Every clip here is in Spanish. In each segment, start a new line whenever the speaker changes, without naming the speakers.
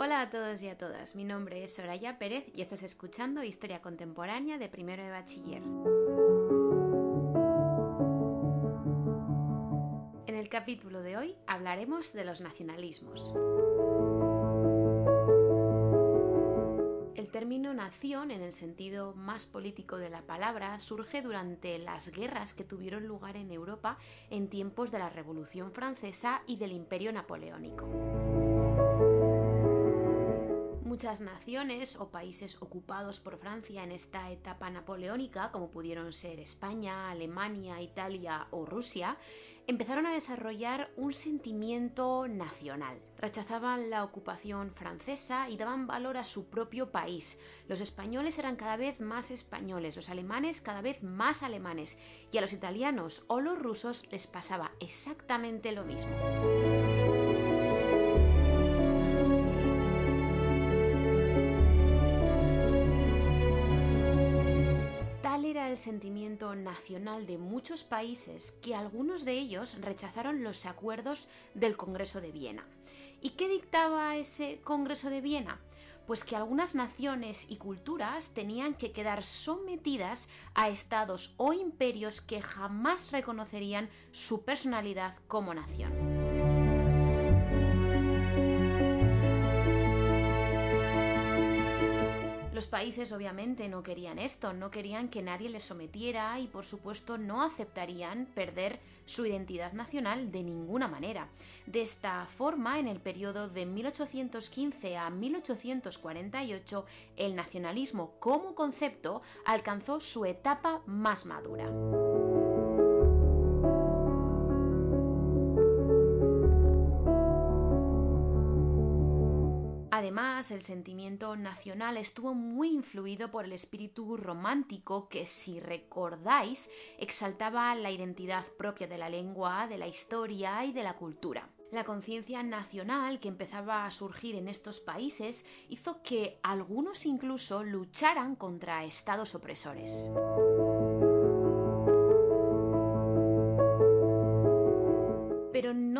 Hola a todos y a todas, mi nombre es Soraya Pérez y estás escuchando Historia Contemporánea de Primero de Bachiller. En el capítulo de hoy hablaremos de los nacionalismos. Término nación, en el sentido más político de la palabra, surge durante las guerras que tuvieron lugar en Europa en tiempos de la Revolución Francesa y del Imperio Napoleónico. Muchas naciones o países ocupados por Francia en esta etapa napoleónica, como pudieron ser España, Alemania, Italia o Rusia, empezaron a desarrollar un sentimiento nacional. Rechazaban la ocupación francesa y daban valor a su propio país. Los españoles eran cada vez más españoles, los alemanes cada vez más alemanes, y a los italianos o los rusos les pasaba exactamente lo mismo. Sentimiento nacional de muchos países que algunos de ellos rechazaron los acuerdos del Congreso de Viena. ¿Y qué dictaba ese Congreso de Viena? Pues que algunas naciones y culturas tenían que quedar sometidas a estados o imperios que jamás reconocerían su personalidad como nación. Los países obviamente no querían esto, no querían que nadie les sometiera y por supuesto no aceptarían perder su identidad nacional de ninguna manera. De esta forma, en el periodo de 1815 a 1848, el nacionalismo como concepto alcanzó su etapa más madura. El sentimiento nacional estuvo muy influido por el espíritu romántico que, si recordáis, exaltaba la identidad propia de la lengua, de la historia y de la cultura. La conciencia nacional que empezaba a surgir en estos países hizo que algunos incluso lucharan contra estados opresores.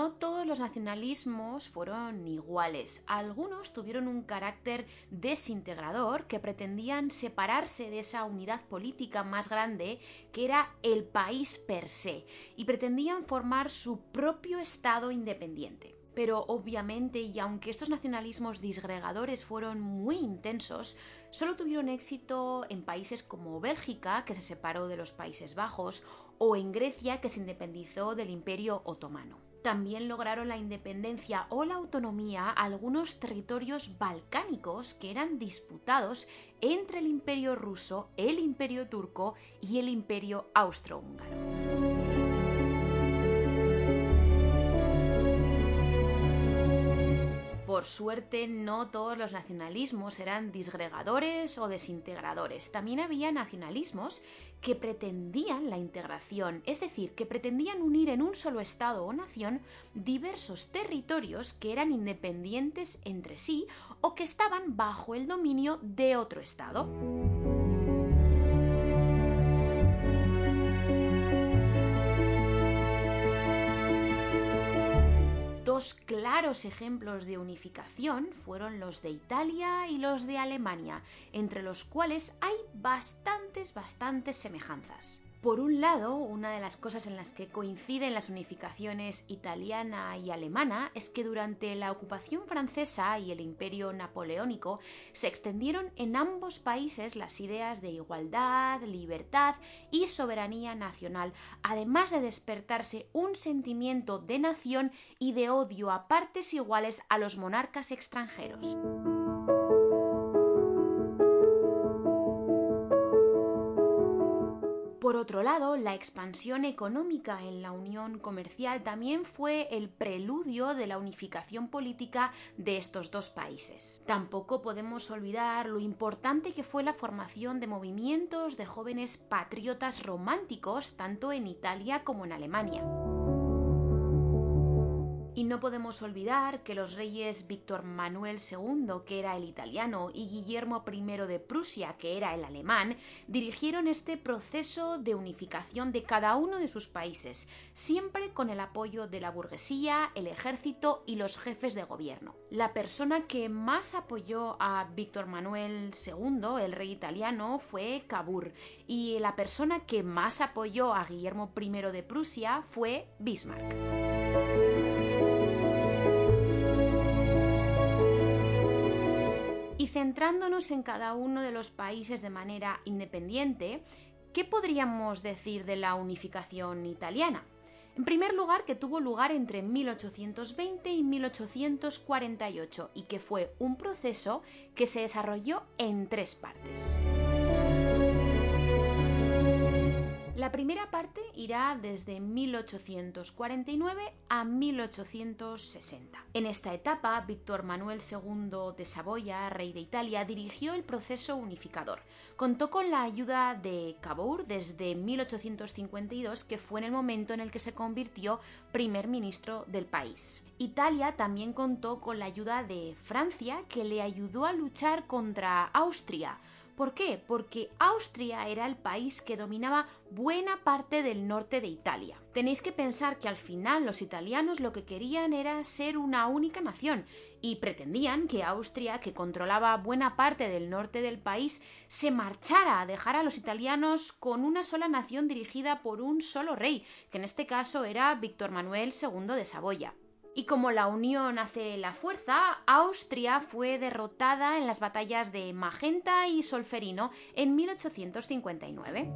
No todos los nacionalismos fueron iguales. Algunos tuvieron un carácter desintegrador que pretendían separarse de esa unidad política más grande que era el país per se y pretendían formar su propio Estado independiente. Pero obviamente, y aunque estos nacionalismos disgregadores fueron muy intensos, solo tuvieron éxito en países como Bélgica, que se separó de los Países Bajos, o en Grecia, que se independizó del Imperio Otomano. También lograron la independencia o la autonomía algunos territorios balcánicos que eran disputados entre el Imperio ruso, el Imperio turco y el Imperio austrohúngaro. Por suerte, no todos los nacionalismos eran disgregadores o desintegradores. También había nacionalismos que pretendían la integración, es decir, que pretendían unir en un solo Estado o nación diversos territorios que eran independientes entre sí o que estaban bajo el dominio de otro Estado. Claros ejemplos de unificación fueron los de Italia y los de Alemania, entre los cuales hay bastantes, bastantes semejanzas. Por un lado, una de las cosas en las que coinciden las unificaciones italiana y alemana es que durante la ocupación francesa y el imperio napoleónico se extendieron en ambos países las ideas de igualdad, libertad y soberanía nacional, además de despertarse un sentimiento de nación y de odio a partes iguales a los monarcas extranjeros. Por otro lado, la expansión económica en la unión comercial también fue el preludio de la unificación política de estos dos países. Tampoco podemos olvidar lo importante que fue la formación de movimientos de jóvenes patriotas románticos tanto en Italia como en Alemania. Y no podemos olvidar que los reyes Víctor Manuel II, que era el italiano, y Guillermo I de Prusia, que era el alemán, dirigieron este proceso de unificación de cada uno de sus países, siempre con el apoyo de la burguesía, el ejército y los jefes de gobierno. La persona que más apoyó a Víctor Manuel II, el rey italiano, fue Cavour, y la persona que más apoyó a Guillermo I de Prusia fue Bismarck. Centrándonos en cada uno de los países de manera independiente, ¿qué podríamos decir de la unificación italiana? En primer lugar, que tuvo lugar entre 1820 y 1848 y que fue un proceso que se desarrolló en tres partes. La primera parte irá desde 1849 a 1860. En esta etapa, Víctor Manuel II de Saboya, rey de Italia, dirigió el proceso unificador. Contó con la ayuda de Cavour desde 1852, que fue en el momento en el que se convirtió primer ministro del país. Italia también contó con la ayuda de Francia, que le ayudó a luchar contra Austria ¿Por qué? Porque Austria era el país que dominaba buena parte del norte de Italia. Tenéis que pensar que al final los italianos lo que querían era ser una única nación y pretendían que Austria, que controlaba buena parte del norte del país, se marchara a dejar a los italianos con una sola nación dirigida por un solo rey, que en este caso era Víctor Manuel II de Saboya. Y como la unión hace la fuerza, Austria fue derrotada en las batallas de Magenta y Solferino en 1859.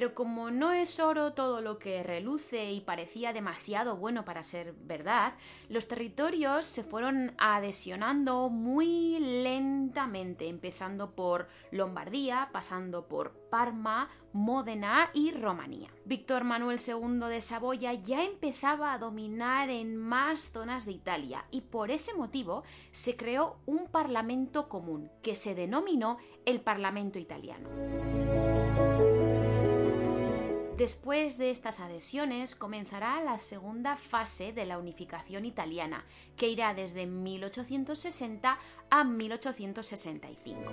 Pero como no es oro todo lo que reluce y parecía demasiado bueno para ser verdad, los territorios se fueron adhesionando muy lentamente, empezando por Lombardía, pasando por Parma, Módena y Romanía. Víctor Manuel II de Saboya ya empezaba a dominar en más zonas de Italia y por ese motivo se creó un parlamento común que se denominó el Parlamento italiano. Después de estas adhesiones comenzará la segunda fase de la unificación italiana, que irá desde 1860 a 1865.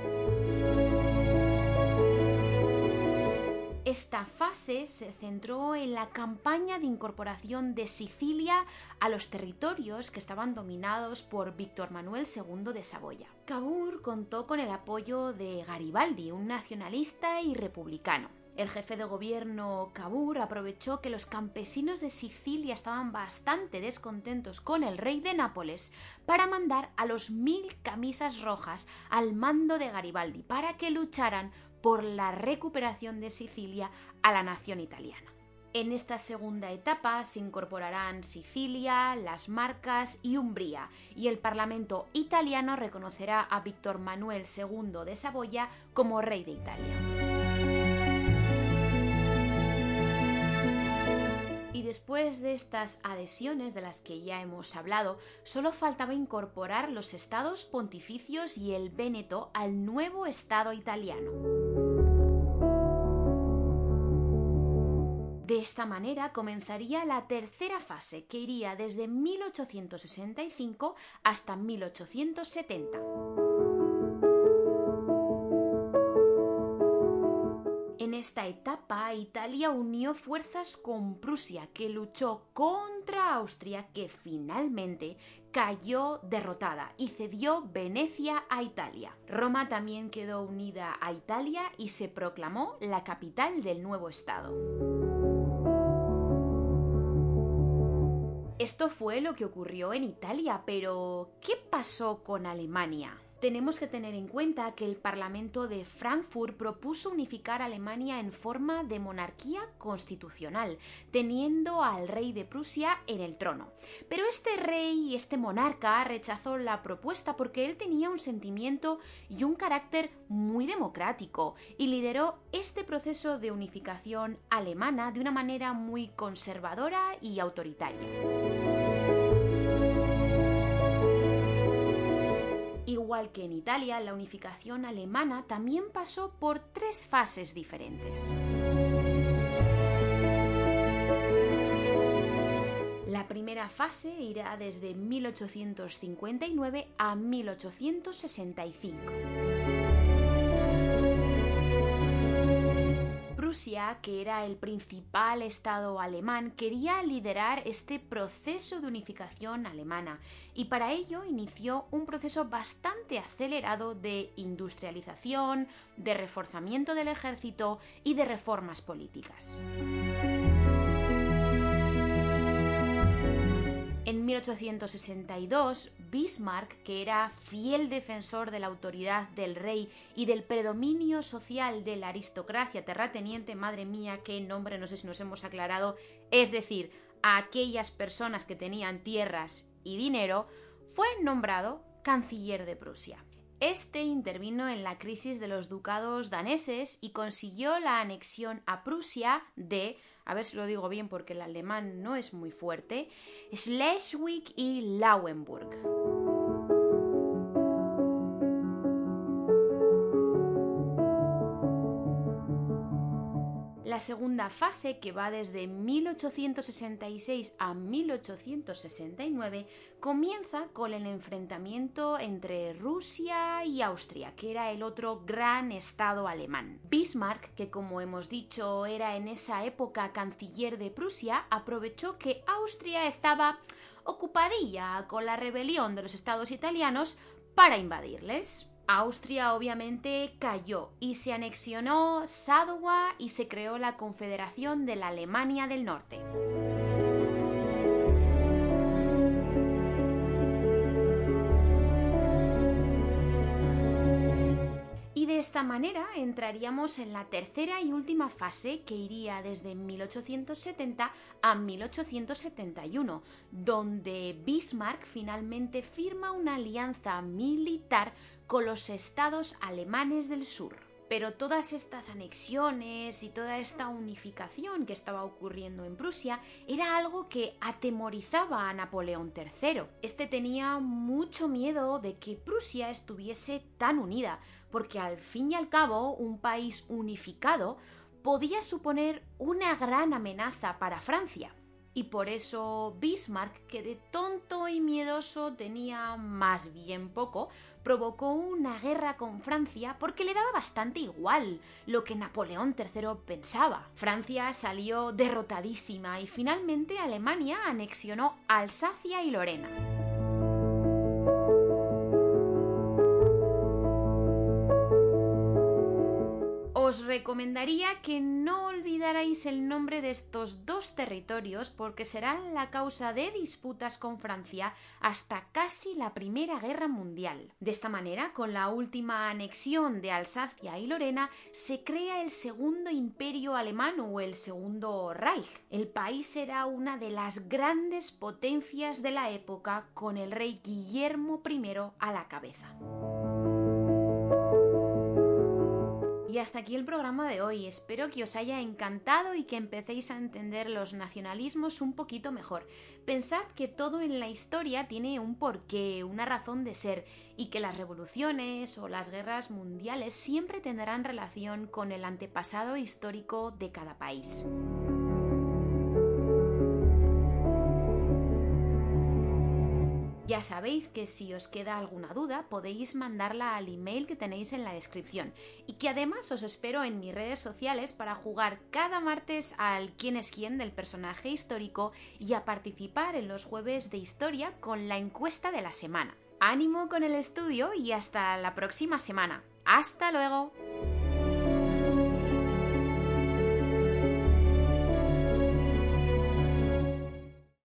Esta fase se centró en la campaña de incorporación de Sicilia a los territorios que estaban dominados por Víctor Manuel II de Saboya. Cavour contó con el apoyo de Garibaldi, un nacionalista y republicano. El jefe de gobierno Cavour aprovechó que los campesinos de Sicilia estaban bastante descontentos con el rey de Nápoles para mandar a los mil camisas rojas al mando de Garibaldi para que lucharan por la recuperación de Sicilia a la nación italiana. En esta segunda etapa se incorporarán Sicilia, las Marcas y Umbría, y el Parlamento italiano reconocerá a Víctor Manuel II de Saboya como rey de Italia. Después de estas adhesiones de las que ya hemos hablado, solo faltaba incorporar los estados pontificios y el Véneto al nuevo Estado italiano. De esta manera comenzaría la tercera fase, que iría desde 1865 hasta 1870. Esta etapa, Italia unió fuerzas con Prusia, que luchó contra Austria, que finalmente cayó derrotada y cedió Venecia a Italia. Roma también quedó unida a Italia y se proclamó la capital del nuevo Estado. Esto fue lo que ocurrió en Italia, pero ¿qué pasó con Alemania? Tenemos que tener en cuenta que el Parlamento de Frankfurt propuso unificar Alemania en forma de monarquía constitucional, teniendo al rey de Prusia en el trono. Pero este rey y este monarca rechazó la propuesta porque él tenía un sentimiento y un carácter muy democrático y lideró este proceso de unificación alemana de una manera muy conservadora y autoritaria. Igual que en Italia, la unificación alemana también pasó por tres fases diferentes. La primera fase irá desde 1859 a 1865. Que era el principal estado alemán, quería liderar este proceso de unificación alemana y para ello inició un proceso bastante acelerado de industrialización, de reforzamiento del ejército y de reformas políticas. En 1862, Bismarck, que era fiel defensor de la autoridad del rey y del predominio social de la aristocracia terrateniente, madre mía, qué nombre, no sé si nos hemos aclarado, es decir, a aquellas personas que tenían tierras y dinero, fue nombrado canciller de Prusia. Este intervino en la crisis de los ducados daneses y consiguió la anexión a Prusia de a ver si lo digo bien porque el alemán no es muy fuerte, Schleswig y Lauenburg. La segunda fase, que va desde 1866 a 1869, comienza con el enfrentamiento entre Rusia y Austria, que era el otro gran estado alemán. Bismarck, que como hemos dicho era en esa época canciller de Prusia, aprovechó que Austria estaba ocupadilla con la rebelión de los estados italianos para invadirles. Austria obviamente cayó y se anexionó Sadowa y se creó la Confederación de la Alemania del Norte. Esta manera entraríamos en la tercera y última fase que iría desde 1870 a 1871, donde Bismarck finalmente firma una alianza militar con los estados alemanes del sur. Pero todas estas anexiones y toda esta unificación que estaba ocurriendo en Prusia era algo que atemorizaba a Napoleón III. Este tenía mucho miedo de que Prusia estuviese tan unida, porque al fin y al cabo un país unificado podía suponer una gran amenaza para Francia y por eso Bismarck, que de tonto y miedoso tenía más bien poco, provocó una guerra con Francia porque le daba bastante igual lo que Napoleón III pensaba. Francia salió derrotadísima y finalmente Alemania anexionó Alsacia y Lorena. Os recomendaría que no olvidarais el nombre de estos dos territorios porque serán la causa de disputas con Francia hasta casi la Primera Guerra Mundial. De esta manera, con la última anexión de Alsacia y Lorena, se crea el Segundo Imperio Alemán o el Segundo Reich. El país era una de las grandes potencias de la época con el rey Guillermo I a la cabeza. Y hasta aquí el programa de hoy. Espero que os haya encantado y que empecéis a entender los nacionalismos un poquito mejor. Pensad que todo en la historia tiene un porqué, una razón de ser, y que las revoluciones o las guerras mundiales siempre tendrán relación con el antepasado histórico de cada país. Ya sabéis que si os queda alguna duda podéis mandarla al email que tenéis en la descripción y que además os espero en mis redes sociales para jugar cada martes al quién es quién del personaje histórico y a participar en los jueves de historia con la encuesta de la semana. Ánimo con el estudio y hasta la próxima semana. ¡Hasta luego!